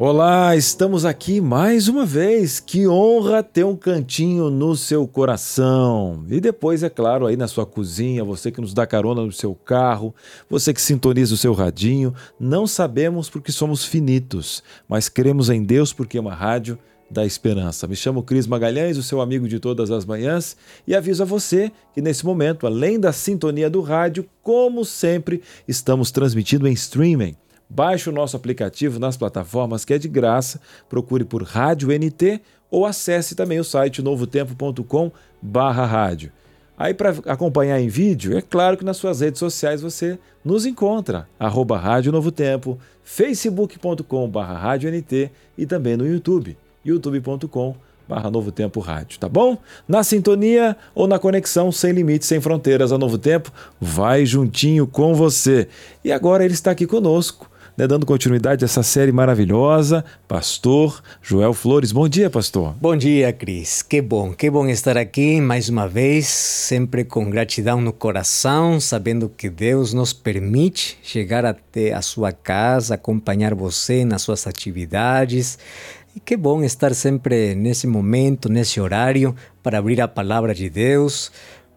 Olá, estamos aqui mais uma vez. Que honra ter um cantinho no seu coração. E depois, é claro, aí na sua cozinha, você que nos dá carona no seu carro, você que sintoniza o seu radinho. Não sabemos porque somos finitos, mas cremos em Deus porque é uma rádio da esperança. Me chamo Cris Magalhães, o seu amigo de todas as manhãs, e aviso a você que nesse momento, além da sintonia do rádio, como sempre, estamos transmitindo em streaming. Baixe o nosso aplicativo nas plataformas que é de graça, procure por Rádio NT ou acesse também o site novotempo.com barra rádio. Aí para acompanhar em vídeo, é claro que nas suas redes sociais você nos encontra, arroba Rádio Novo Tempo, facebook.com e também no YouTube, youtube.com Novo Tempo Rádio, tá bom? Na sintonia ou na conexão sem limites, sem fronteiras a Novo Tempo, vai juntinho com você. E agora ele está aqui conosco né, dando continuidade a essa série maravilhosa. Pastor Joel Flores. Bom dia, pastor. Bom dia, Cris. Que bom, que bom estar aqui mais uma vez, sempre com gratidão no coração, sabendo que Deus nos permite chegar até a sua casa, acompanhar você nas suas atividades. E que bom estar sempre nesse momento, nesse horário, para abrir a palavra de Deus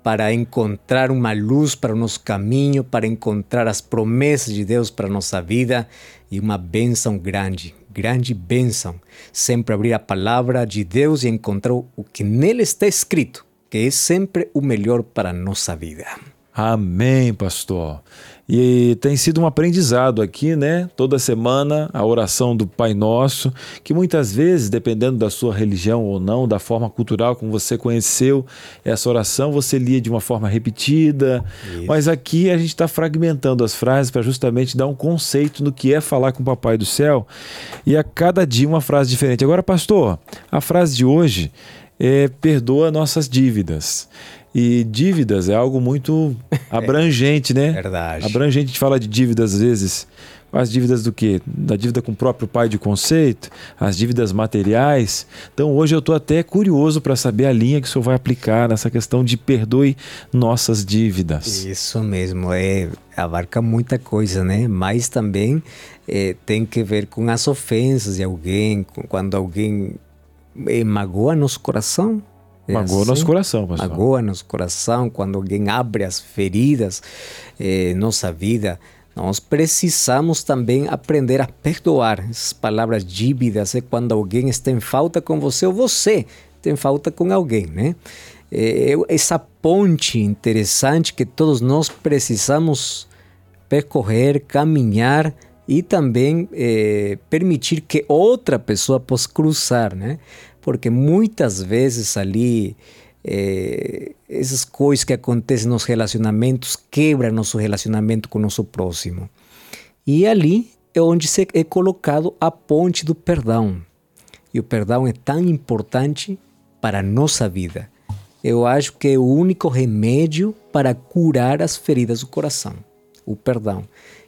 para encontrar uma luz para o nosso caminho, para encontrar as promessas de Deus para a nossa vida e uma bênção grande, grande bênção. Sempre abrir a palavra de Deus e encontrar o que nele está escrito, que é sempre o melhor para a nossa vida. Amém, pastor. E tem sido um aprendizado aqui, né? Toda semana a oração do Pai Nosso, que muitas vezes, dependendo da sua religião ou não, da forma cultural como você conheceu essa oração, você lia de uma forma repetida. Isso. Mas aqui a gente está fragmentando as frases para justamente dar um conceito no que é falar com o Papai do Céu. E a cada dia uma frase diferente. Agora, pastor, a frase de hoje é perdoa nossas dívidas. E dívidas é algo muito abrangente, né? Verdade. Abrangente, a gente fala de dívidas às vezes. As dívidas do quê? Da dívida com o próprio pai de conceito, as dívidas materiais. Então hoje eu estou até curioso para saber a linha que o senhor vai aplicar nessa questão de perdoe nossas dívidas. Isso mesmo, é, abarca muita coisa, né? Mas também é, tem que ver com as ofensas de alguém, quando alguém é, magoa nosso coração, é Magoa assim, nosso coração, pastor. Magoa nosso coração quando alguém abre as feridas eh, nossa vida. Nós precisamos também aprender a perdoar. Essas palavras dívidas é quando alguém está em falta com você ou você tem falta com alguém, né? É essa ponte interessante que todos nós precisamos percorrer, caminhar e também é, permitir que outra pessoa possa cruzar, né? Porque muitas vezes ali é, essas coisas que acontecem nos relacionamentos quebram nosso relacionamento com o nosso próximo. E ali é onde é colocado a ponte do perdão. E o perdão é tão importante para a nossa vida. Eu acho que é o único remédio para curar as feridas do coração. O perdão.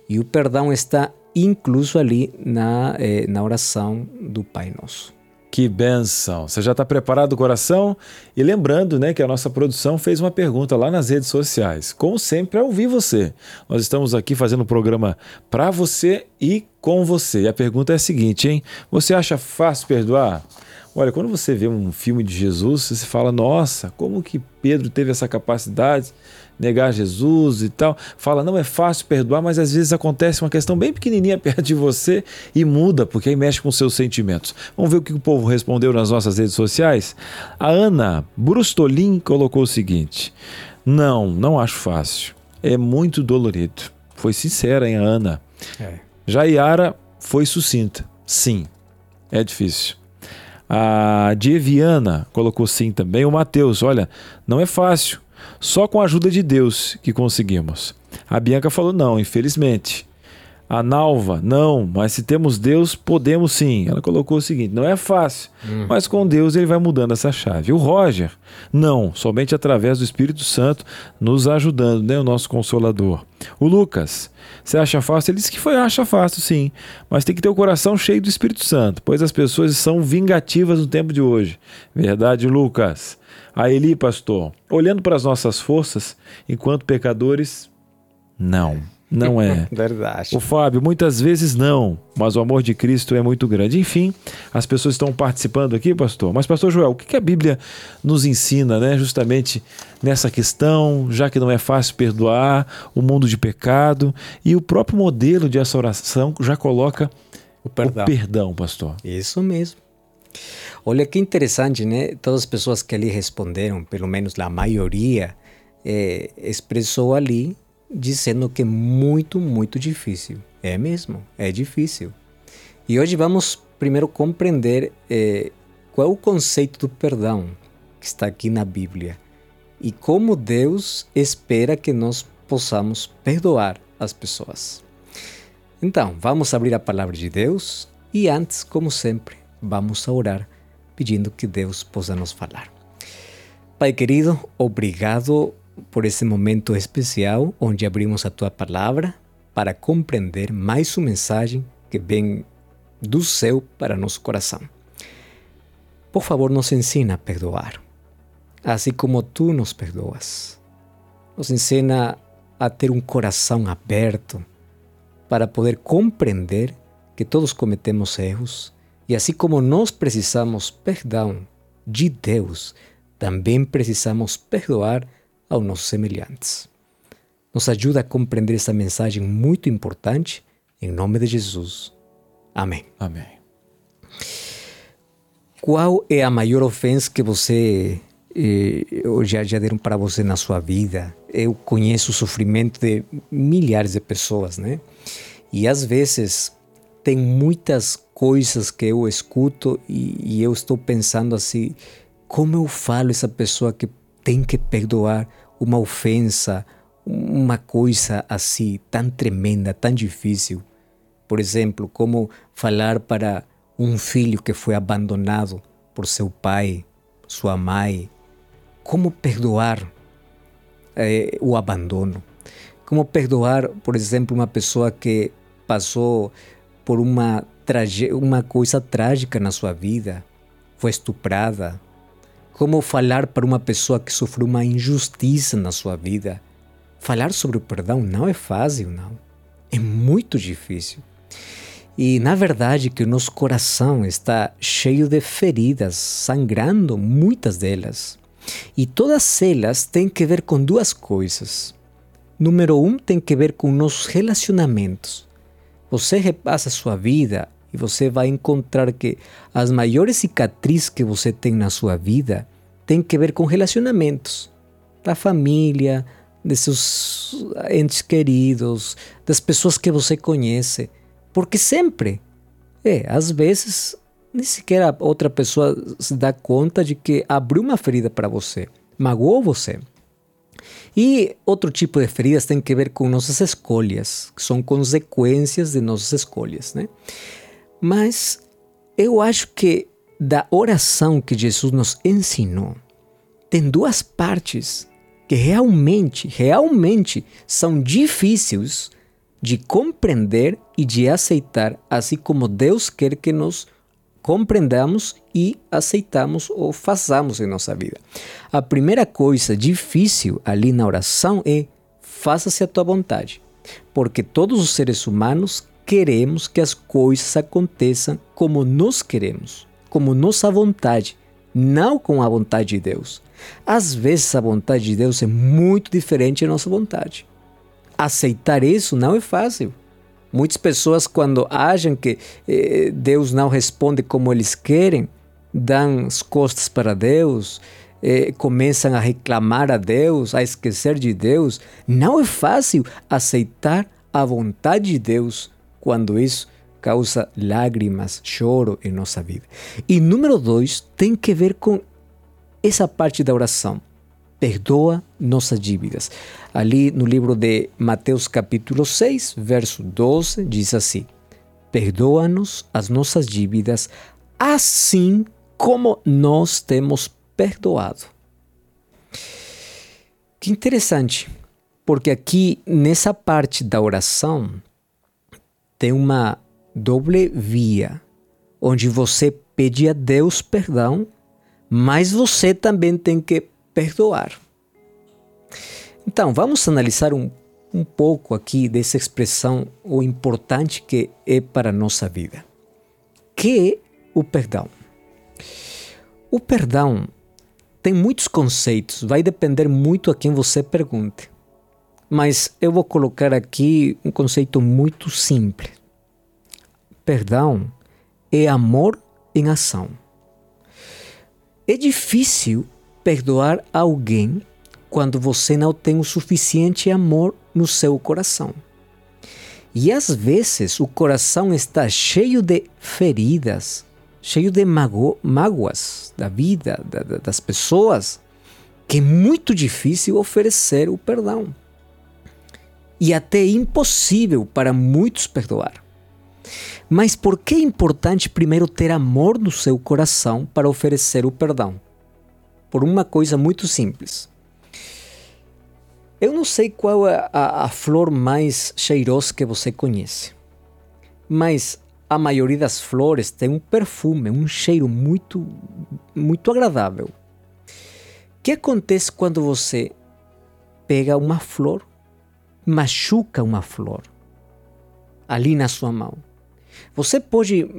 E o perdão está incluso ali na, eh, na oração do Pai Nosso. Que benção! Você já está preparado o coração? E lembrando né, que a nossa produção fez uma pergunta lá nas redes sociais. Como sempre, é ouvir você. Nós estamos aqui fazendo um programa para você e com você. E a pergunta é a seguinte, hein? Você acha fácil perdoar? Olha, quando você vê um filme de Jesus, você fala, nossa, como que Pedro teve essa capacidade? Negar Jesus e tal. Fala, não é fácil perdoar, mas às vezes acontece uma questão bem pequenininha perto de você e muda, porque aí mexe com seus sentimentos. Vamos ver o que o povo respondeu nas nossas redes sociais? A Ana Brustolin colocou o seguinte: Não, não acho fácil. É muito dolorido. Foi sincera, hein, Ana? É. Já Yara foi sucinta. Sim, é difícil. A Dieviana colocou sim também. O Matheus, olha, não é fácil. Só com a ajuda de Deus que conseguimos. A Bianca falou: não, infelizmente. A Nalva, não, mas se temos Deus, podemos sim. Ela colocou o seguinte: não é fácil, hum. mas com Deus ele vai mudando essa chave. O Roger, não, somente através do Espírito Santo nos ajudando, né? O nosso consolador. O Lucas, você acha fácil? Ele disse que foi, acha fácil, sim, mas tem que ter o coração cheio do Espírito Santo, pois as pessoas são vingativas no tempo de hoje. Verdade, Lucas? A Eli, pastor, olhando para as nossas forças, enquanto pecadores, não. Não é. Verdade. O Fábio, muitas vezes não, mas o amor de Cristo é muito grande. Enfim, as pessoas estão participando aqui, pastor. Mas, pastor Joel, o que a Bíblia nos ensina, né? Justamente nessa questão, já que não é fácil perdoar, o mundo de pecado e o próprio modelo de essa oração já coloca o perdão, o perdão pastor. Isso mesmo. Olha que interessante, né? Todas as pessoas que ali responderam, pelo menos a maioria, é, expressou ali dizendo que é muito, muito difícil. É mesmo, é difícil. E hoje vamos primeiro compreender é, qual é o conceito do perdão que está aqui na Bíblia e como Deus espera que nós possamos perdoar as pessoas. Então, vamos abrir a palavra de Deus e antes, como sempre, vamos a orar pedindo que Deus possa nos falar. Pai querido, obrigado por esse momento especial onde abrimos a tua palavra para compreender mais uma mensagem que vem do céu para nosso coração. Por favor, nos ensina a perdoar, assim como tu nos perdoas. Nos ensina a ter um coração aberto para poder compreender que todos cometemos erros e assim como nós precisamos perdão de Deus, também precisamos perdoar aos nossos semelhantes. Nos ajuda a compreender essa mensagem muito importante, em nome de Jesus. Amém. Amém. Qual é a maior ofensa que você eh, já, já deram para você na sua vida? Eu conheço o sofrimento de milhares de pessoas, né? E às vezes tem muitas coisas que eu escuto e, e eu estou pensando assim: como eu falo essa pessoa que tem que perdoar uma ofensa, uma coisa assim tão tremenda, tão difícil. Por exemplo, como falar para um filho que foi abandonado por seu pai, sua mãe, como perdoar eh, o abandono? Como perdoar, por exemplo, uma pessoa que passou por uma, uma coisa trágica na sua vida, foi estuprada, como falar para uma pessoa que sofreu uma injustiça na sua vida? Falar sobre o perdão não é fácil, não. É muito difícil. E na verdade que o nosso coração está cheio de feridas, sangrando muitas delas. E todas elas têm que ver com duas coisas. Número um tem que ver com nossos relacionamentos. Você repassa a sua vida e você vai encontrar que as maiores cicatrizes que você tem na sua vida têm que ver com relacionamentos da família, de seus entes queridos, das pessoas que você conhece. Porque sempre, é, às vezes, nem sequer a outra pessoa se dá conta de que abriu uma ferida para você, magoou você. E outro tipo de feridas tem que ver com nossas escolhas, que são consequências de nossas escolhas, né? Mas eu acho que da oração que Jesus nos ensinou, tem duas partes que realmente, realmente são difíceis de compreender e de aceitar, assim como Deus quer que nós compreendamos e aceitamos ou façamos em nossa vida. A primeira coisa difícil ali na oração é faça-se a tua vontade, porque todos os seres humanos queremos que as coisas aconteçam como nós queremos, como nossa vontade, não com a vontade de Deus. Às vezes a vontade de Deus é muito diferente da nossa vontade. Aceitar isso não é fácil. Muitas pessoas, quando acham que eh, Deus não responde como eles querem, dão as costas para Deus, eh, começam a reclamar a Deus, a esquecer de Deus. Não é fácil aceitar a vontade de Deus quando isso causa lágrimas, choro em nossa vida. E número dois tem que ver com essa parte da oração. Perdoa nossas dívidas. Ali no livro de Mateus capítulo 6, verso 12, diz assim: Perdoa-nos as nossas dívidas, assim como nós temos perdoado. Que interessante, porque aqui nessa parte da oração tem uma doble via, onde você pede a Deus perdão, mas você também tem que perdoar. Então, vamos analisar um, um pouco aqui dessa expressão, o importante que é para a nossa vida. Que é o perdão? O perdão tem muitos conceitos, vai depender muito a quem você pergunte. Mas eu vou colocar aqui um conceito muito simples. Perdão é amor em ação. É difícil perdoar alguém quando você não tem o suficiente amor no seu coração. E às vezes o coração está cheio de feridas, cheio de mágoas da vida, da, da, das pessoas, que é muito difícil oferecer o perdão. E até impossível para muitos perdoar. Mas por que é importante primeiro ter amor no seu coração para oferecer o perdão? Por uma coisa muito simples. Eu não sei qual é a, a flor mais cheirosa que você conhece, mas a maioria das flores tem um perfume, um cheiro muito, muito agradável. O que acontece quando você pega uma flor, machuca uma flor ali na sua mão? Você pode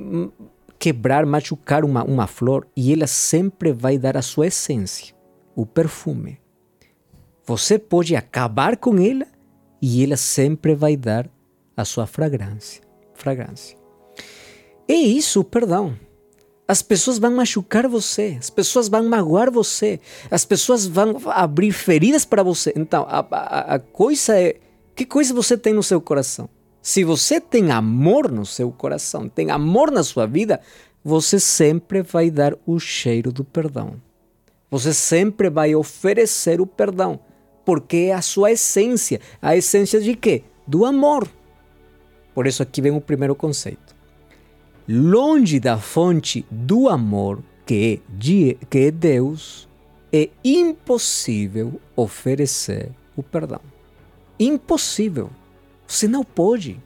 quebrar, machucar uma, uma flor e ela sempre vai dar a sua essência, o perfume. Você pode acabar com ela e ela sempre vai dar a sua fragrância. fragrância. É isso perdão. As pessoas vão machucar você, as pessoas vão magoar você, as pessoas vão abrir feridas para você. Então, a, a, a coisa é: que coisa você tem no seu coração? Se você tem amor no seu coração, tem amor na sua vida, você sempre vai dar o cheiro do perdão. Você sempre vai oferecer o perdão, porque é a sua essência. A essência de quê? Do amor. Por isso aqui vem o primeiro conceito. Longe da fonte do amor, que é, que é Deus, é impossível oferecer o perdão. Impossível. Você não pode.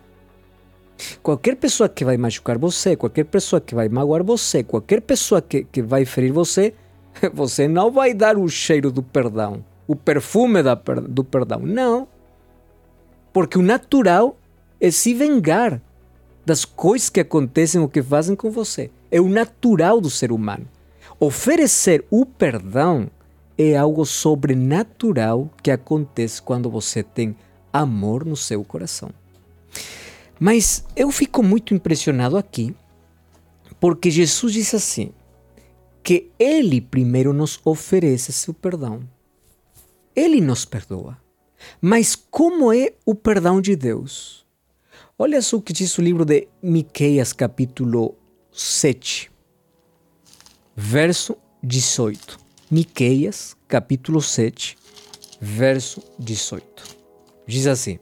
Qualquer pessoa que vai machucar você, qualquer pessoa que vai magoar você, qualquer pessoa que, que vai ferir você, você não vai dar o cheiro do perdão, o perfume da, do perdão. Não. Porque o natural é se vingar das coisas que acontecem ou que fazem com você. É o natural do ser humano. Oferecer o perdão é algo sobrenatural que acontece quando você tem amor no seu coração. Mas eu fico muito impressionado aqui, porque Jesus disse assim: que Ele primeiro nos oferece seu perdão. Ele nos perdoa. Mas como é o perdão de Deus? Olha só o que diz o livro de Miqueias, capítulo 7, verso 18. Miqueias, capítulo 7, verso 18. Diz assim: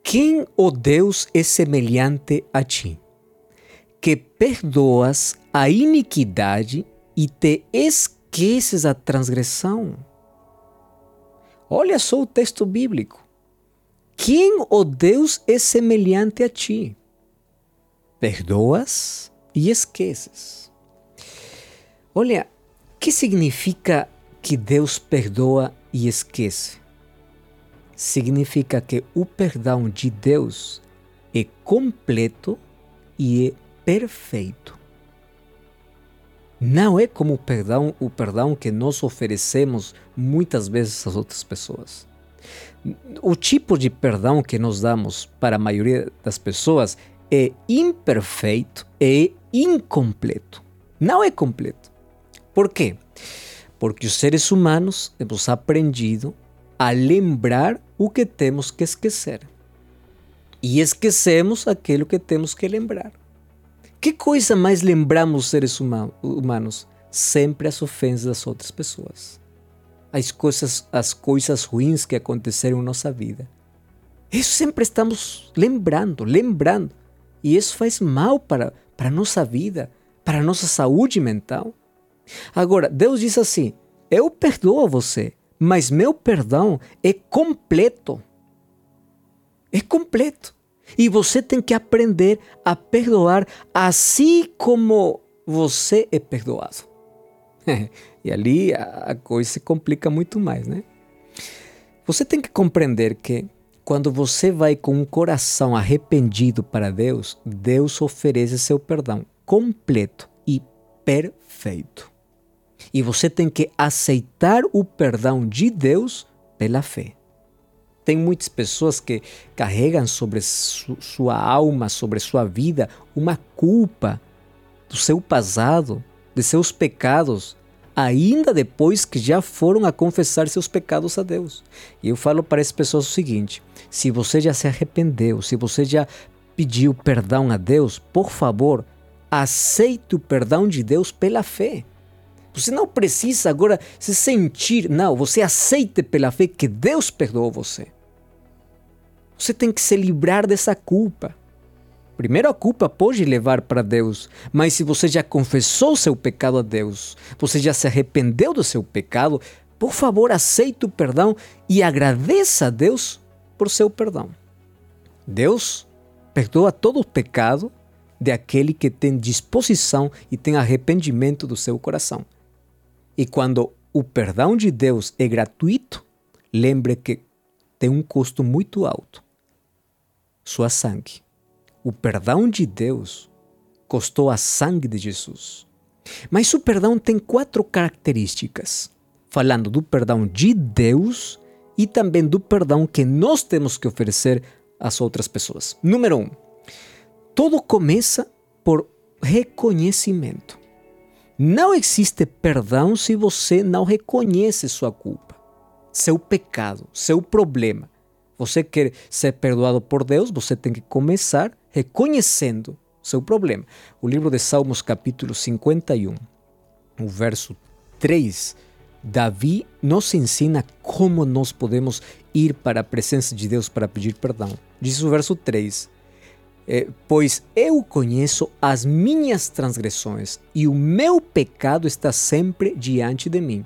Quem, ó oh Deus, é semelhante a ti, que perdoas a iniquidade e te esqueces a transgressão? Olha só o texto bíblico. Quem, ó oh Deus, é semelhante a ti? Perdoas e esqueces. Olha, o que significa que Deus perdoa e esquece? Significa que o perdão de Deus é completo e é perfeito. Não é como o perdão, o perdão que nós oferecemos muitas vezes às outras pessoas. O tipo de perdão que nós damos para a maioria das pessoas é imperfeito e incompleto. Não é completo. Por quê? Porque os seres humanos temos aprendido a lembrar o que temos que esquecer. E esquecemos aquilo que temos que lembrar. Que coisa mais lembramos seres humanos? Sempre as ofensas das outras pessoas. as coisas, as coisas ruins que aconteceram em nossa vida. Isso sempre estamos lembrando, lembrando. E isso faz mal para, para a nossa vida, para a nossa saúde mental. Agora, Deus diz assim: Eu perdoo você, mas meu perdão é completo. É completo. E você tem que aprender a perdoar assim como você é perdoado. e ali a coisa se complica muito mais, né? Você tem que compreender que quando você vai com um coração arrependido para Deus, Deus oferece seu perdão completo e perfeito. E você tem que aceitar o perdão de Deus pela fé. Tem muitas pessoas que carregam sobre su sua alma, sobre sua vida, uma culpa do seu passado, de seus pecados, ainda depois que já foram a confessar seus pecados a Deus. E eu falo para essas pessoas o seguinte: se você já se arrependeu, se você já pediu perdão a Deus, por favor, aceite o perdão de Deus pela fé. Você não precisa agora se sentir, não, você aceite pela fé que Deus perdoou você. Você tem que se livrar dessa culpa. Primeiro, a culpa pode levar para Deus, mas se você já confessou seu pecado a Deus, você já se arrependeu do seu pecado, por favor, aceite o perdão e agradeça a Deus por seu perdão. Deus perdoa todo o pecado de aquele que tem disposição e tem arrependimento do seu coração. E quando o perdão de Deus é gratuito, lembre que tem um custo muito alto sua sangue. O perdão de Deus custou a sangue de Jesus. Mas o perdão tem quatro características, falando do perdão de Deus e também do perdão que nós temos que oferecer às outras pessoas. Número um, tudo começa por reconhecimento. Não existe perdão se você não reconhece sua culpa, seu pecado, seu problema. Você quer ser perdoado por Deus, você tem que começar reconhecendo seu problema. O livro de Salmos, capítulo 51, o verso 3, Davi nos ensina como nós podemos ir para a presença de Deus para pedir perdão. Diz o verso 3: é, Pois eu conheço as minhas transgressões e o meu pecado está sempre diante de mim.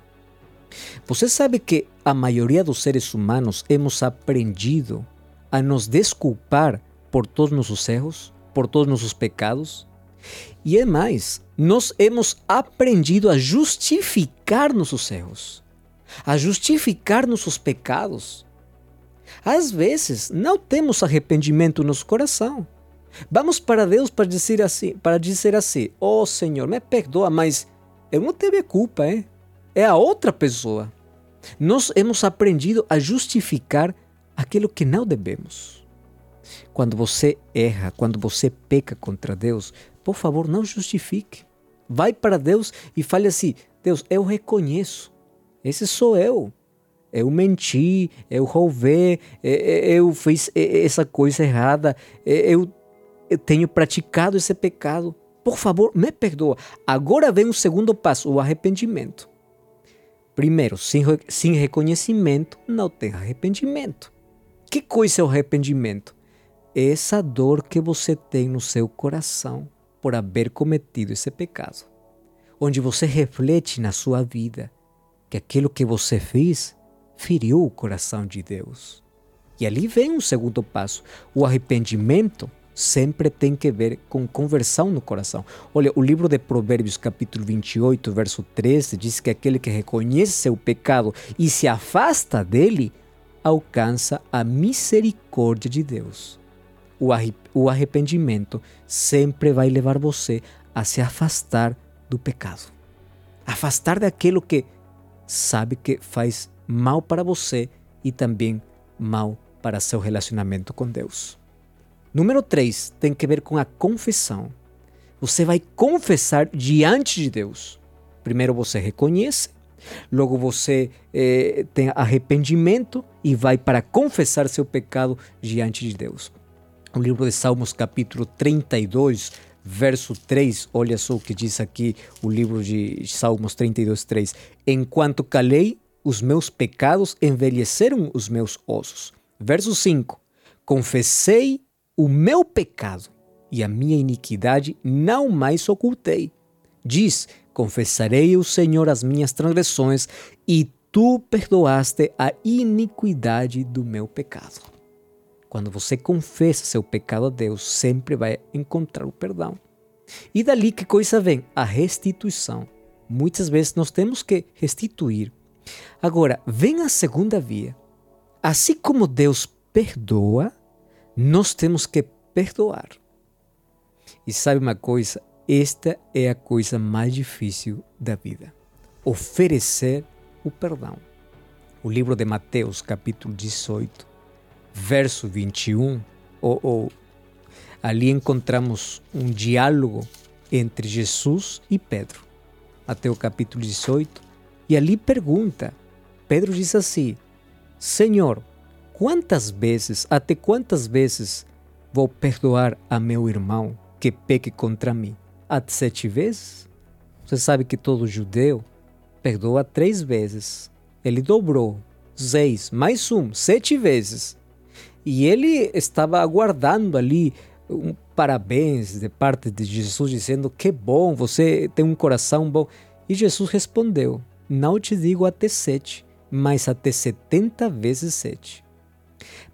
Você sabe que a maioria dos seres humanos hemos aprendido a nos desculpar por todos nossos erros, por todos nossos pecados? E é mais, nós hemos aprendido a justificar nossos erros, a justificar nossos pecados. Às vezes, não temos arrependimento no nosso coração. Vamos para Deus para dizer assim, para dizer assim: "Oh Senhor, me perdoa, mas eu não tive culpa, hein? é a outra pessoa. Nós hemos aprendido a justificar aquilo que não devemos. Quando você erra, quando você peca contra Deus, por favor, não justifique. Vai para Deus e fale assim: Deus, eu reconheço, esse sou eu. Eu menti, eu roubei, eu fiz essa coisa errada, eu tenho praticado esse pecado. Por favor, me perdoa. Agora vem o segundo passo, o arrependimento. Primeiro, sem, sem reconhecimento não tem arrependimento. Que coisa é o arrependimento? Essa dor que você tem no seu coração por haver cometido esse pecado. Onde você reflete na sua vida que aquilo que você fez feriu o coração de Deus. E ali vem um segundo passo, o arrependimento sempre tem que ver com conversão no coração. Olha, o livro de Provérbios, capítulo 28, verso 13, diz que aquele que reconhece seu pecado e se afasta dele, alcança a misericórdia de Deus. O arrependimento sempre vai levar você a se afastar do pecado. Afastar daquilo que sabe que faz mal para você e também mal para seu relacionamento com Deus. Número 3 tem que ver com a confissão. Você vai confessar diante de Deus. Primeiro você reconhece, logo você eh, tem arrependimento e vai para confessar seu pecado diante de Deus. O livro de Salmos, capítulo 32, verso 3, olha só o que diz aqui o livro de Salmos 32, 3. Enquanto calei, os meus pecados envelheceram os meus ossos. Verso 5: Confessei o meu pecado e a minha iniquidade não mais ocultei. Diz: Confessarei ao Senhor as minhas transgressões e tu perdoaste a iniquidade do meu pecado. Quando você confessa seu pecado a Deus, sempre vai encontrar o perdão. E dali que coisa vem? A restituição. Muitas vezes nós temos que restituir. Agora, vem a segunda via. Assim como Deus perdoa, nós temos que perdoar. E sabe uma coisa? Esta é a coisa mais difícil da vida: oferecer o perdão. O livro de Mateus, capítulo 18, verso 21, ou, ou ali encontramos um diálogo entre Jesus e Pedro, o capítulo 18, e ali pergunta, Pedro diz assim, Senhor, quantas vezes, até quantas vezes vou perdoar a meu irmão que peque contra mim? Até sete vezes? Você sabe que todo judeu perdoa três vezes. Ele dobrou, seis, mais um, sete vezes. E ele estava aguardando ali um parabéns de parte de Jesus, dizendo: Que bom, você tem um coração bom. E Jesus respondeu: Não te digo até sete, mas até setenta vezes sete.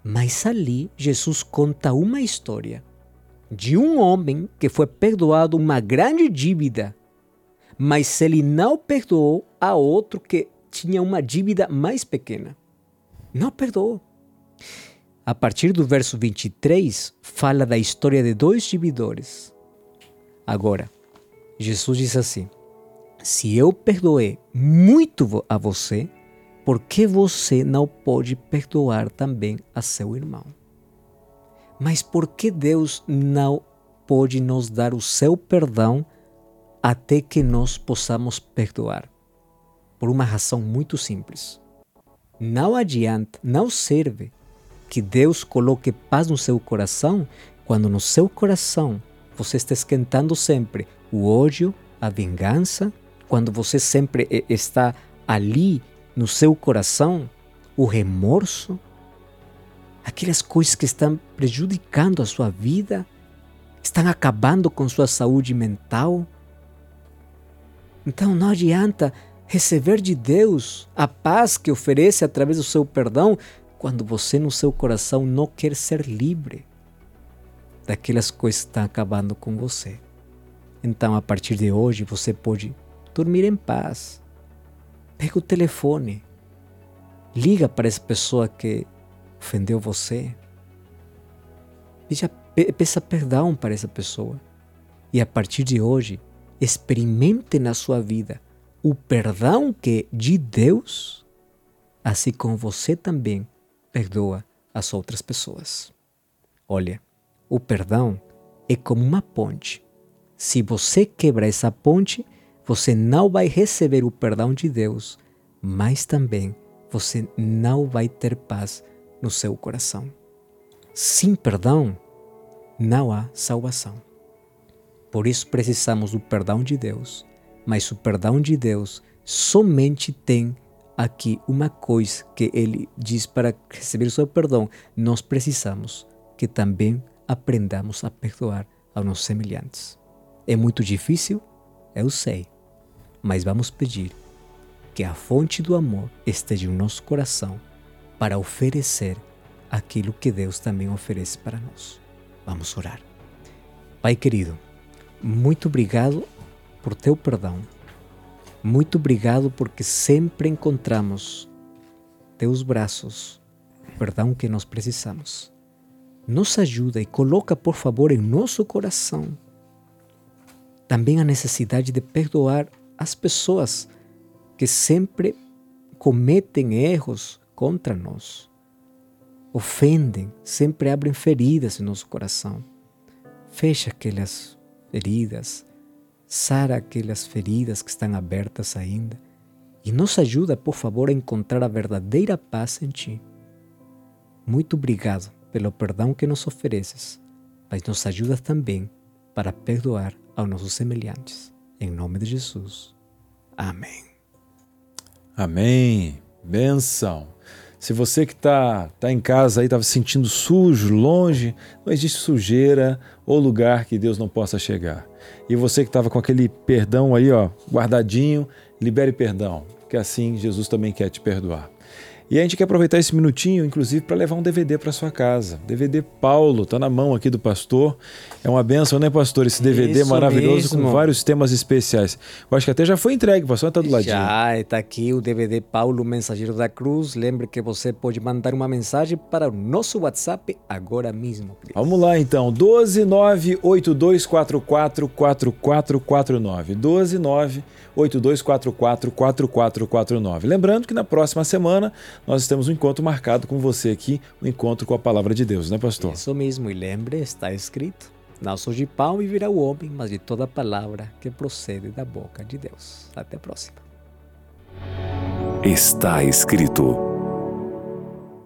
Mas ali Jesus conta uma história de um homem que foi perdoado uma grande dívida, mas ele não perdoou a outro que tinha uma dívida mais pequena. Não perdoou. A partir do verso 23, fala da história de dois dividores. Agora, Jesus diz assim: Se eu perdoei muito a você, por que você não pode perdoar também a seu irmão? Mas por que Deus não pode nos dar o seu perdão até que nós possamos perdoar? Por uma razão muito simples. Não adianta, não serve que Deus coloque paz no seu coração quando no seu coração você está esquentando sempre o ódio, a vingança, quando você sempre está ali no seu coração o remorso, aquelas coisas que estão prejudicando a sua vida, estão acabando com sua saúde mental. Então não adianta receber de Deus a paz que oferece através do seu perdão quando você no seu coração não quer ser livre daquelas coisas que estão acabando com você. Então, a partir de hoje, você pode dormir em paz. Pega o telefone, liga para essa pessoa que ofendeu você. peça perdão para essa pessoa. E a partir de hoje, experimente na sua vida o perdão que de Deus, assim como você também perdoa as outras pessoas. Olha, o perdão é como uma ponte. Se você quebra essa ponte, você não vai receber o perdão de Deus, mas também você não vai ter paz no seu coração. Sem perdão, não há salvação. Por isso precisamos do perdão de Deus, mas o perdão de Deus somente tem aqui uma coisa que ele diz para receber o seu perdão. Nós precisamos que também aprendamos a perdoar aos nossos semelhantes. É muito difícil? Eu sei. Mas vamos pedir que a fonte do amor esteja no nosso coração para oferecer aquilo que Deus também oferece para nós. Vamos orar. Pai querido, muito obrigado por teu perdão muito obrigado porque sempre encontramos teus braços, perdão que nós precisamos. Nos ajuda e coloca, por favor, em nosso coração também a necessidade de perdoar as pessoas que sempre cometem erros contra nós, ofendem, sempre abrem feridas em nosso coração. Fecha aquelas feridas, sara aquelas feridas que estão abertas ainda e nos ajuda, por favor, a encontrar a verdadeira paz em Ti. Muito obrigado pelo perdão que nos ofereces, mas nos ajuda também para perdoar aos nossos semelhantes. Em nome de Jesus. Amém. Amém. Benção. Se você que está tá em casa aí estava se sentindo sujo, longe, não existe sujeira ou lugar que Deus não possa chegar. E você que estava com aquele perdão aí, ó, guardadinho, libere perdão, porque assim Jesus também quer te perdoar. E a gente quer aproveitar esse minutinho, inclusive, para levar um DVD para sua casa. DVD Paulo, tá na mão aqui do pastor. É uma benção, né, pastor? Esse DVD Isso maravilhoso mesmo. com vários temas especiais. Eu acho que até já foi entregue, o pastor tá do ladinho. Já está aqui o DVD Paulo Mensageiro da Cruz. Lembre que você pode mandar uma mensagem para o nosso WhatsApp agora mesmo. Cris. Vamos lá então, 12982444449. 12982444449. Lembrando que na próxima semana nós temos um encontro marcado com você aqui, um encontro com a palavra de Deus, né, pastor? Isso mesmo, e lembre, está escrito: Não só de pão viverá o homem, mas de toda palavra que procede da boca de Deus. Até a próxima. Está escrito: